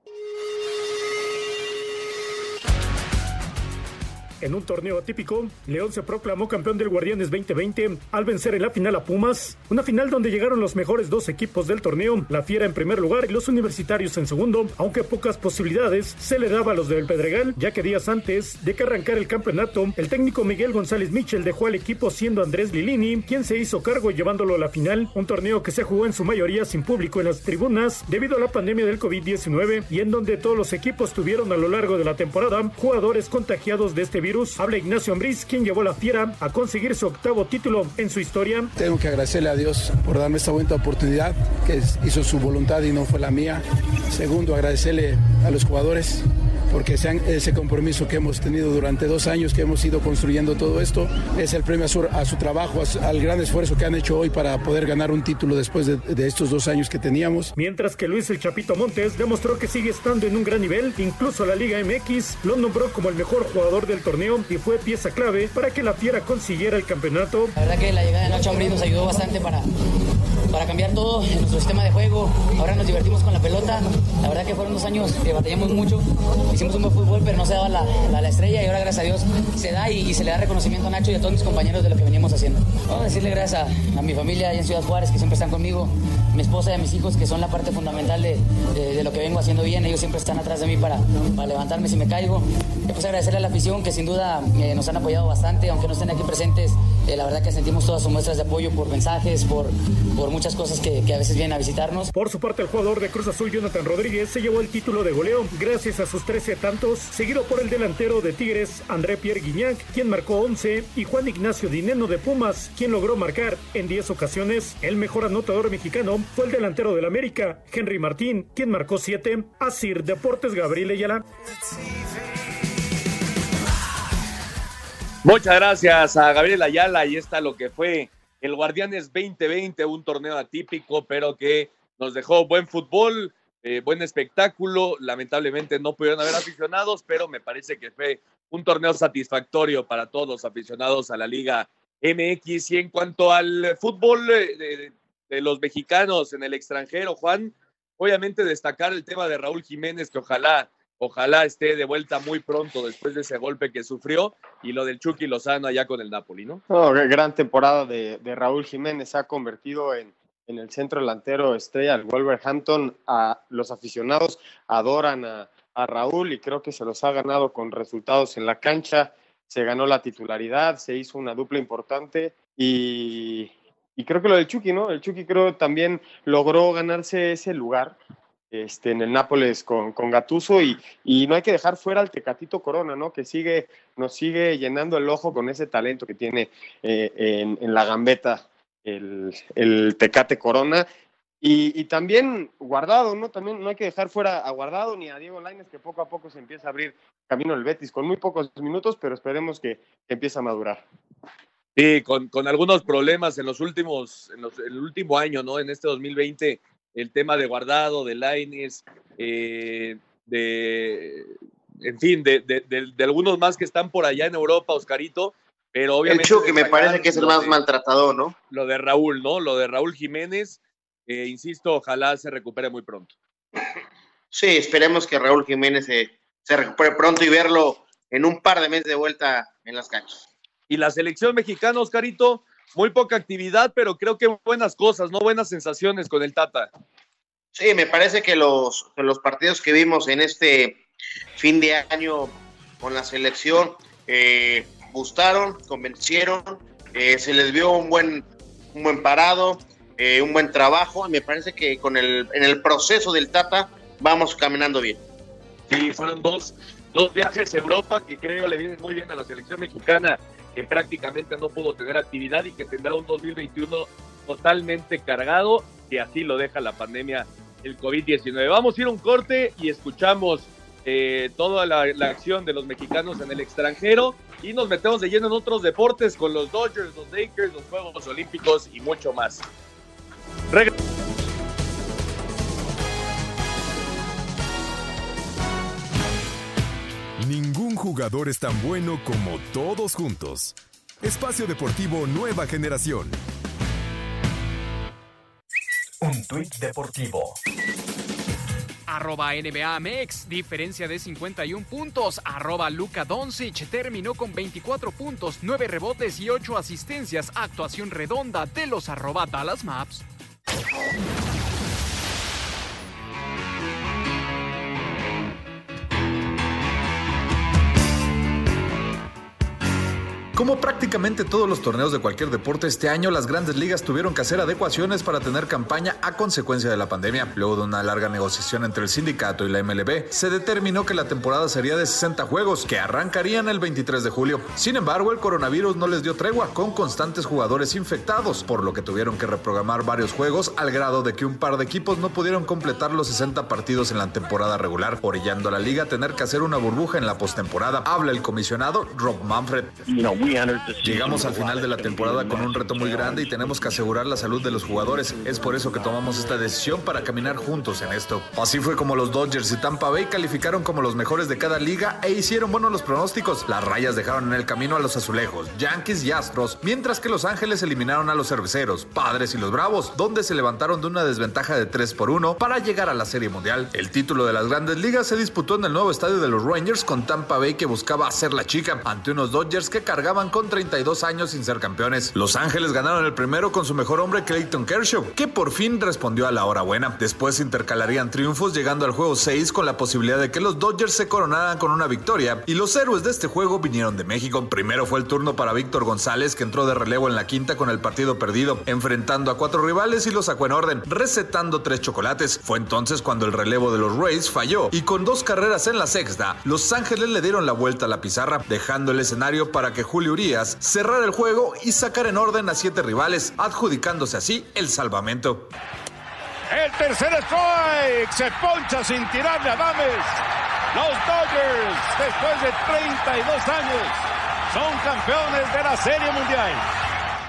En un torneo atípico, León se proclamó campeón del Guardianes 2020 al vencer en la final a Pumas, una final donde llegaron los mejores dos equipos del torneo, la Fiera en primer lugar y los universitarios en segundo, aunque pocas posibilidades se le daba a los del Pedregal, ya que días antes de que arrancara el campeonato, el técnico Miguel González Michel dejó al equipo siendo Andrés Lilini, quien se hizo cargo llevándolo a la final, un torneo que se jugó en su mayoría sin público en las tribunas debido a la pandemia del COVID-19 y en donde todos los equipos tuvieron a lo largo de la temporada jugadores contagiados de este virus. Habla Ignacio Ambriz, quien llevó a la Fiera a conseguir su octavo título en su historia. Tengo que agradecerle a Dios por darme esta buena oportunidad, que hizo su voluntad y no fue la mía. Segundo, agradecerle a los jugadores porque sean ese compromiso que hemos tenido durante dos años, que hemos ido construyendo todo esto, es el premio a su, a su trabajo, a, al gran esfuerzo que han hecho hoy para poder ganar un título después de, de, estos dos años que teníamos. Mientras que Luis El Chapito Montes demostró que sigue estando en un gran nivel, incluso la Liga MX lo nombró como el mejor jugador del torneo y fue pieza clave para que la Fiera consiguiera el campeonato. La verdad que la llegada de Nacho Ambriz nos ayudó bastante para, para cambiar todo nuestro sistema de juego. Ahora nos divertimos con la pelota. La verdad que fueron dos años que batallamos mucho. Hicimos un buen fútbol, pero no se daba la, la, la estrella y ahora, gracias a Dios, se da y, y, se le da reconocimiento a Nacho y a todos mis compañeros de lo que veníamos haciendo. Vamos a decirle gracias a, a mi familia allá en Ciudad Juárez, que siempre están conmigo, mi esposa y a mis hijos, que son la parte fundamental de, de, de, lo que vengo haciendo bien. Ellos siempre están atrás de mí para, para levantarme si me caigo. Después agradecerle a la afición, que sin duda eh, nos han apoyado bastante, aunque no estén aquí presentes. Eh, la verdad que sentimos todas sus muestras de apoyo por mensajes, por, por muchas cosas que, a veces vienen a visitarnos. Por su parte, el jugador de Cruz Azul, Jonathan Rodríguez, se llevó el título de goleo gracias a sus 13 tantos, seguido por el delantero de Tigres, André Pierre Guignac, quien marcó 11, y Juan Ignacio Dineno de Pumas, quien logró marcar en 10 ocasiones. El mejor anotador mexicano fue el delantero del América, Henry Martín, quien marcó 7. Asir Deportes Gabriel Ayala. Muchas gracias a Gabriel Ayala. Ahí está lo que fue el Guardianes 2020, un torneo atípico, pero que nos dejó buen fútbol, eh, buen espectáculo. Lamentablemente no pudieron haber aficionados, pero me parece que fue un torneo satisfactorio para todos los aficionados a la Liga MX. Y en cuanto al fútbol de, de los mexicanos en el extranjero, Juan, obviamente destacar el tema de Raúl Jiménez, que ojalá Ojalá esté de vuelta muy pronto después de ese golpe que sufrió y lo del Chucky Lozano allá con el Napoli, ¿no? gran temporada de, Raúl Jiménez, se ha convertido en, en, el centro delantero estrella del Wolverhampton. Los aficionados adoran a, a, Raúl y creo que se los ha ganado con resultados en la cancha. Se ganó la titularidad, se hizo una dupla importante y, y creo que lo del Chucky, ¿no? El Chucky creo también logró ganarse ese lugar este, en el Nápoles con, con Gatuso y, y, no hay que dejar fuera al Tecatito Corona, ¿no? Que sigue, nos sigue llenando el ojo con ese talento que tiene eh, en, en, la gambeta el, el Tecate Corona. Y, y, también Guardado, ¿no? También no hay que dejar fuera a Guardado ni a Diego Lainez, que poco a poco se empieza a abrir camino el Betis, con muy pocos minutos, pero esperemos que empiece a madurar. Sí, con, con algunos problemas en los últimos, en, los, en el último año, ¿no? En este 2020 el tema de guardado, de Laines, eh, de, en fin, de, de, algunos más que están por allá en Europa, Oscarito, pero obviamente... El Chucky me parece que es el más maltratado, ¿no? Lo de Raúl, ¿no? Lo de Raúl Jiménez, eh, insisto, ojalá se recupere muy pronto. Sí, esperemos que Raúl Jiménez se, se recupere pronto y verlo en un par de meses de vuelta en las canchas. Y la selección mexicana, Oscarito, muy poca actividad, pero creo que buenas cosas, ¿no? Buenas sensaciones con el Tata. Sí, me parece que los, los partidos que vimos en este fin de año con la selección eh, gustaron, convencieron, eh, se les vio un buen, un buen parado, eh, un buen trabajo, y me parece que con el, en el proceso del Tata vamos caminando bien. Sí, fueron dos, dos viajes a Europa que creo le vienen muy bien a la selección mexicana que prácticamente no pudo tener actividad y que tendrá un 2021 totalmente cargado, y así lo deja la pandemia, el COVID-19. Vamos a ir a un corte y escuchamos eh, toda la, la, acción de los mexicanos en el extranjero y nos metemos de lleno en otros deportes con los Dodgers, los Lakers, los Juegos Olímpicos y mucho más. Regres jugador es tan bueno como todos juntos. Espacio Deportivo Nueva Generación. Un tuit deportivo. Arroba NBA Mex, diferencia de 51 puntos. Arroba Luka Doncic terminó con 24 puntos, 9 rebotes y 8 asistencias. Actuación redonda de los arroba Dallas Maps. Como prácticamente todos los torneos de cualquier deporte este año, las grandes ligas tuvieron que hacer adecuaciones para tener campaña a consecuencia de la pandemia. Luego de una larga negociación entre el sindicato y la MLB, se determinó que la temporada sería de 60 juegos, que arrancarían el 23 de julio. Sin embargo, el coronavirus no les dio tregua, con constantes jugadores infectados, por lo que tuvieron que reprogramar varios juegos al grado de que un par de equipos no pudieron completar los 60 partidos en la temporada regular, orillando a la liga tener que hacer una burbuja en la postemporada. Habla el comisionado Rob Manfred. Llegamos al final de la temporada con un reto muy grande y tenemos que asegurar la salud de los jugadores. Es por eso que tomamos esta decisión para caminar juntos en esto. Así fue como los Dodgers y Tampa Bay calificaron como los mejores de cada liga e hicieron buenos los pronósticos. Las rayas dejaron en el camino a los azulejos, Yankees y Astros, mientras que Los Ángeles eliminaron a los cerveceros, Padres y los Bravos, donde se levantaron de una desventaja de 3 por 1 para llegar a la Serie Mundial. El título de las grandes ligas se disputó en el nuevo estadio de los Rangers con Tampa Bay que buscaba hacer la chica ante unos Dodgers que cargaban con 32 años sin ser campeones. Los Ángeles ganaron el primero con su mejor hombre Clayton Kershaw, que por fin respondió a la hora buena. Después intercalarían triunfos llegando al juego 6 con la posibilidad de que los Dodgers se coronaran con una victoria y los héroes de este juego vinieron de México. Primero fue el turno para Víctor González que entró de relevo en la quinta con el partido perdido, enfrentando a cuatro rivales y los sacó en orden, recetando tres chocolates. Fue entonces cuando el relevo de los Rays falló y con dos carreras en la sexta, Los Ángeles le dieron la vuelta a la pizarra, dejando el escenario para que Julio Cerrar el juego y sacar en orden a siete rivales, adjudicándose así el salvamento. El tercer strike se poncha sin tirarle a Dames. Los Dodgers, después de 32 años, son campeones de la Serie Mundial.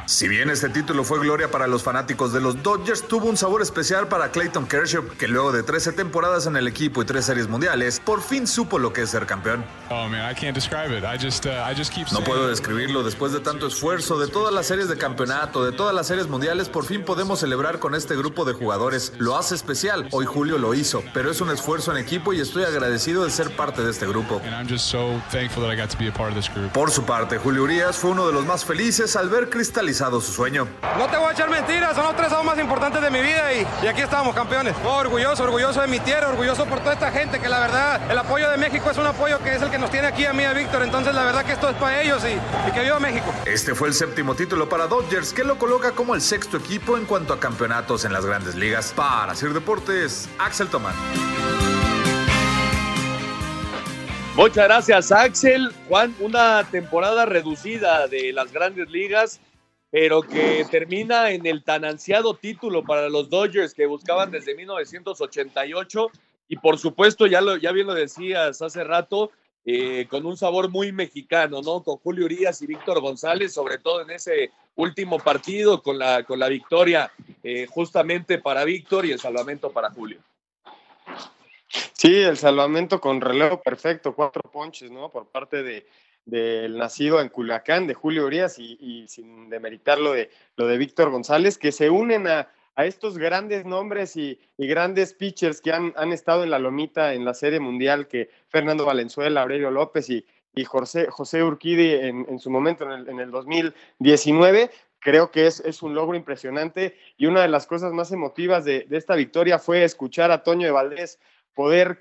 Si bien este título fue gloria para los fanáticos de los Dodgers, tuvo un sabor especial para Clayton Kershaw, que luego de 13 temporadas en el equipo y tres series mundiales, por fin supo lo que es ser campeón. No puedo describirlo después de tanto esfuerzo, de todas las series de campeonato, de todas las series mundiales, por fin podemos celebrar con este grupo de jugadores. Lo hace especial, hoy Julio lo hizo, pero es un esfuerzo en equipo y estoy agradecido de ser parte de este grupo. Por su parte, Julio Urias fue uno de los más felices al ver cristalizar su sueño. No te voy a echar mentiras, son los tres años más importantes de mi vida y, y aquí estamos campeones. Oh, orgulloso, orgulloso de mi tierra, orgulloso por toda esta gente que la verdad el apoyo de México es un apoyo que es el que nos tiene aquí a mí, a Víctor. Entonces la verdad que esto es para ellos y, y que viva México. Este fue el séptimo título para Dodgers que lo coloca como el sexto equipo en cuanto a campeonatos en las grandes ligas. Para Sir Deportes, Axel Tomán. Muchas gracias, Axel. Juan, una temporada reducida de las grandes ligas pero que termina en el tan ansiado título para los Dodgers que buscaban desde 1988 y por supuesto, ya, lo, ya bien lo decías hace rato, eh, con un sabor muy mexicano, ¿no? Con Julio Urias y Víctor González, sobre todo en ese último partido con la, con la victoria eh, justamente para Víctor y el salvamento para Julio. Sí, el salvamento con relevo perfecto, cuatro ponches, ¿no? Por parte de, del nacido en Culiacán, de Julio Urias, y, sin demeritar lo de, lo de Víctor González, que se unen a, estos grandes nombres y, grandes pitchers que han, han, estado en la lomita en la Serie Mundial, que Fernando Valenzuela, Aurelio López y, y José, José Urquidi en, su momento, en el, en el 2019, creo que es, es, un logro impresionante. Y una de las cosas más emotivas de, de, esta victoria fue escuchar a Toño de Valdés poder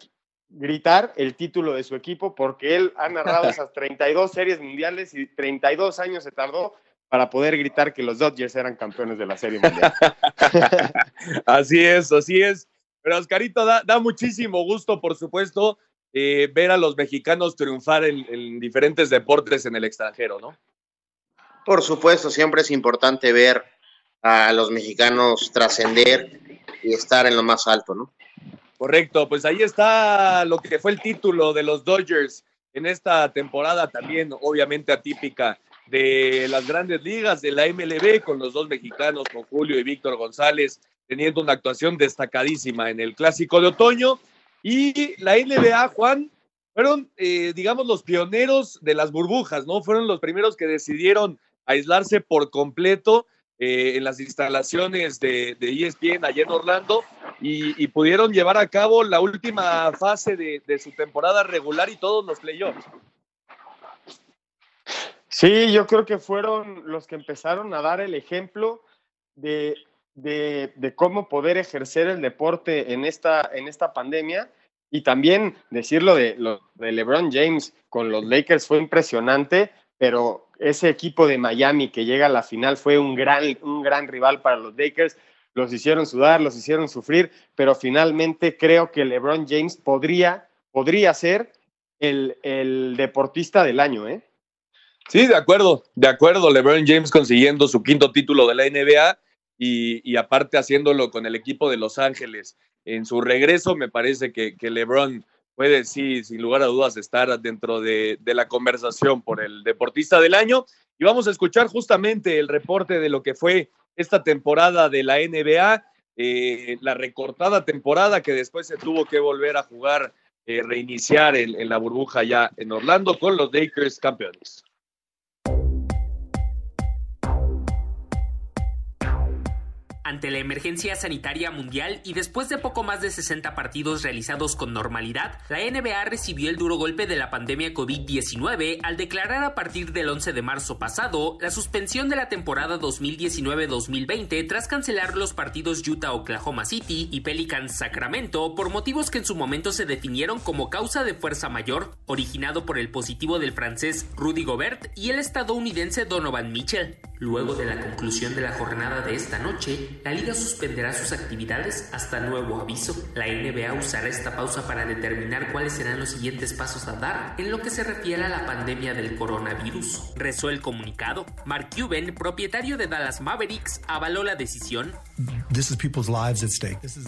gritar el título de su equipo porque él ha narrado esas 32 series mundiales y 32 años se tardó para poder gritar que los Dodgers eran campeones de la serie mundial. así es, así es. Pero Oscarito, da, da muchísimo gusto, por supuesto, eh, ver a los mexicanos triunfar en, en diferentes deportes en el extranjero, ¿no? Por supuesto, siempre es importante ver a los mexicanos trascender y estar en lo más alto, ¿no? Correcto, pues ahí está lo que fue el título de los Dodgers en esta temporada también, obviamente atípica de las grandes ligas de la MLB con los dos mexicanos, con Julio y Víctor González, teniendo una actuación destacadísima en el clásico de otoño. Y la NBA, Juan, fueron, eh, digamos, los pioneros de las burbujas, ¿no? Fueron los primeros que decidieron aislarse por completo eh, en las instalaciones de, de, ESPN allá en Orlando y, y, pudieron llevar a cabo la última fase de, de su temporada regular y todos los playoffs. Sí, yo creo que fueron los que empezaron a dar el ejemplo de, de, de, cómo poder ejercer el deporte en esta, en esta pandemia. Y también decirlo de, lo, de LeBron James con los Lakers fue impresionante, pero ese equipo de Miami que llega a la final fue un gran, un gran rival para los Lakers. Los hicieron sudar, los hicieron sufrir, pero finalmente creo que LeBron James podría, podría ser el, el deportista del año, ¿eh? Sí, de acuerdo, de acuerdo. LeBron James consiguiendo su quinto título de la NBA y, y, aparte haciéndolo con el equipo de Los Ángeles. En su regreso, me parece que, que LeBron puede, sí, sin lugar a dudas, estar dentro de, la conversación por el deportista del año. Y vamos a escuchar justamente el reporte de lo que fue esta temporada de la NBA, eh, la recortada temporada que después se tuvo que volver a jugar, eh, reiniciar en, en la burbuja ya en Orlando con los Lakers campeones. Ante la emergencia sanitaria mundial y después de poco más de 60 partidos realizados con normalidad, la NBA recibió el duro golpe de la pandemia COVID-19 al declarar a partir del 11 de marzo pasado la suspensión de la temporada 2019-2020 tras cancelar los partidos Utah-Oklahoma City y Pelicans-Sacramento por motivos que en su momento se definieron como causa de fuerza mayor, originado por el positivo del francés Rudy Gobert y el estadounidense Donovan Mitchell. Luego de la conclusión de la jornada de esta noche, la liga suspenderá sus actividades hasta nuevo aviso. La NBA usará esta pausa para determinar cuáles serán los siguientes pasos a dar en lo que se refiere a la pandemia del coronavirus. Rezó el comunicado. Mark Cuban, propietario de Dallas Mavericks, avaló la decisión.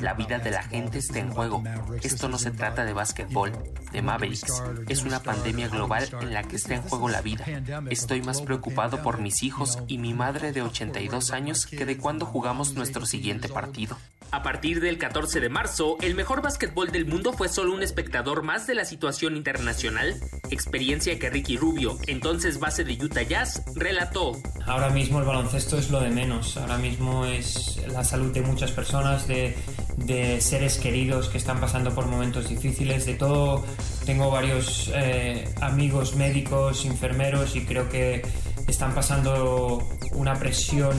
La vida de la gente está en juego. Esto no se trata de básquetbol, de Mavericks. Es una pandemia global en la que está en juego la vida. Estoy más preocupado por mis hijos y mi madre de 82 años que de cuándo jugamos nuestro siguiente partido. A partir del 14 de marzo, el mejor básquetbol del mundo fue solo un espectador más de la situación internacional, experiencia que Ricky Rubio, entonces base de Utah Jazz, relató. Ahora mismo el baloncesto es lo de menos, ahora mismo es la salud de muchas personas, de, de seres queridos que están pasando por momentos difíciles, de todo. Tengo varios eh, amigos médicos, enfermeros y creo que están pasando una presión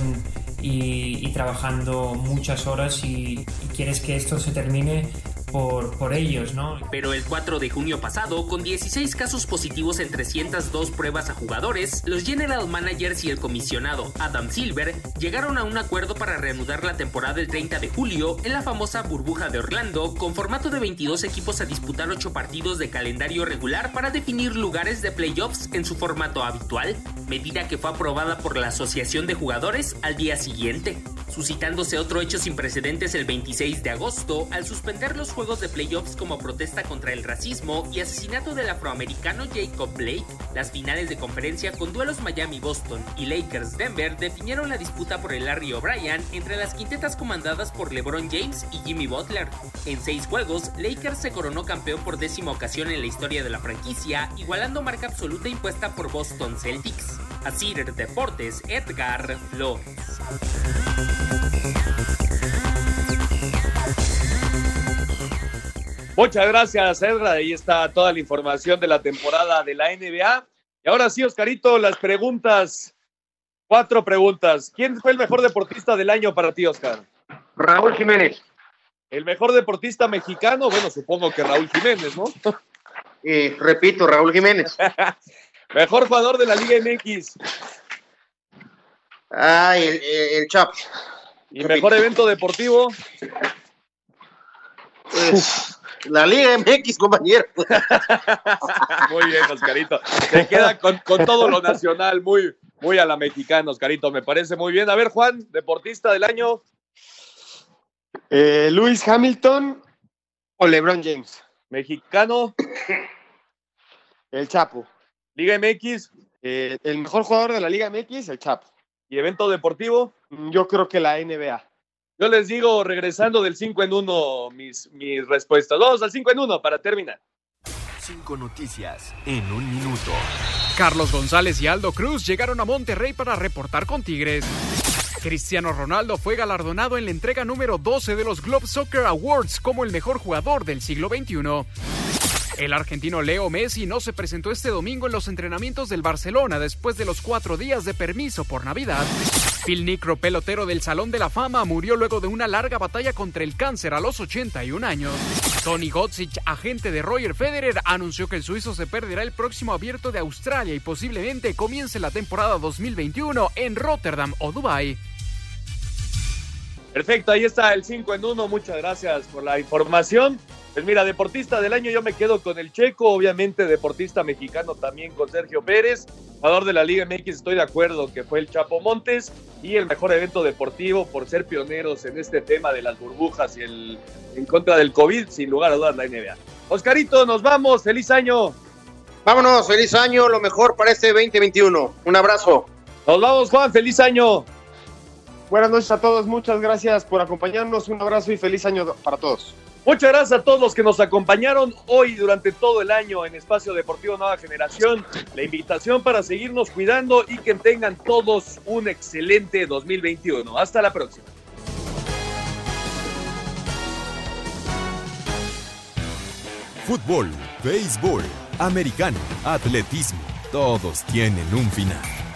y, y trabajando muchas horas y, y, quieres que esto se termine por, por, ellos, ¿no? Pero el 4 de junio pasado, con 16 casos positivos en 302 pruebas a jugadores, los general managers y el comisionado Adam Silver llegaron a un acuerdo para reanudar la temporada el 30 de julio en la famosa burbuja de Orlando, con formato de 22 equipos a disputar 8 partidos de calendario regular para definir lugares de playoffs en su formato habitual, medida que fue aprobada por la Asociación de Jugadores al día siguiente, suscitándose otro hecho sin precedentes el 26 de agosto al suspender los juegos de playoffs como protesta contra el racismo y asesinato del afroamericano Jacob Blake, las finales de conferencia con duelos Miami-Boston y Lakers-Denver definieron la disputa por el Larry O'Brien entre las quintetas comandadas por LeBron James y Jimmy Butler. En seis juegos, Lakers se coronó campeón por décima ocasión en la historia de la franquicia, igualando marca absoluta impuesta por Boston Celtics. Así Deportes, Edgar Flores. Muchas gracias, Edgar. Ahí está toda la información de la temporada de la NBA. Y ahora sí, Oscarito, las preguntas. Cuatro preguntas. ¿Quién fue el mejor deportista del año para ti, Oscar? Raúl Jiménez. ¿El mejor deportista mexicano? Bueno, supongo que Raúl Jiménez, ¿no? Eh, repito, Raúl Jiménez. mejor jugador de la Liga MX. Ay, el, el, el Chap. ¿Y repito. mejor evento deportivo? Pues, la Liga MX, compañero. muy bien, Oscarito. Se queda con, con, todo lo nacional, muy, muy a la mexicana, Oscarito. Me parece muy bien. A ver, Juan, deportista del año. Eh, Luis Hamilton o LeBron James. Mexicano. El Chapo. Liga MX. Eh, el mejor jugador de la Liga MX, el Chapo. ¿Y evento deportivo? Yo creo que la NBA. Yo les digo, regresando del 5 en 1, mis, mis respuestas. Vamos al 5 en 1 para terminar. Cinco noticias en un minuto. Carlos González y Aldo Cruz llegaron a Monterrey para reportar con Tigres. Cristiano Ronaldo fue galardonado en la entrega número 12 de los Globe Soccer Awards como el mejor jugador del siglo XXI. El argentino Leo Messi no se presentó este domingo en los entrenamientos del Barcelona después de los cuatro días de permiso por Navidad. Phil Nicro, pelotero del Salón de la Fama, murió luego de una larga batalla contra el cáncer a los 81 años. Tony Gotzich, agente de Roger Federer, anunció que el suizo se perderá el próximo abierto de Australia y posiblemente comience la temporada 2021 en Rotterdam o Dubai. Perfecto, ahí está el 5 en 1. Muchas gracias por la información. Pues mira, deportista del año yo me quedo con el Checo, obviamente deportista mexicano también con Sergio Pérez, jugador de la Liga MX, estoy de acuerdo que fue el Chapo Montes y el mejor evento deportivo por ser pioneros en este tema de las burbujas y el en contra del COVID, sin lugar a dudas la NBA. Oscarito, nos vamos, feliz año. Vámonos, feliz año, lo mejor para este 2021. Un abrazo. Nos vamos, Juan, feliz año. Buenas noches a todos, muchas gracias por acompañarnos, un abrazo y feliz año para todos. Muchas gracias a todos los que nos acompañaron hoy durante todo el año en Espacio Deportivo Nueva Generación. La invitación para seguirnos cuidando y que tengan todos un excelente 2021. Hasta la próxima. Fútbol, béisbol, americano, atletismo, todos tienen un final.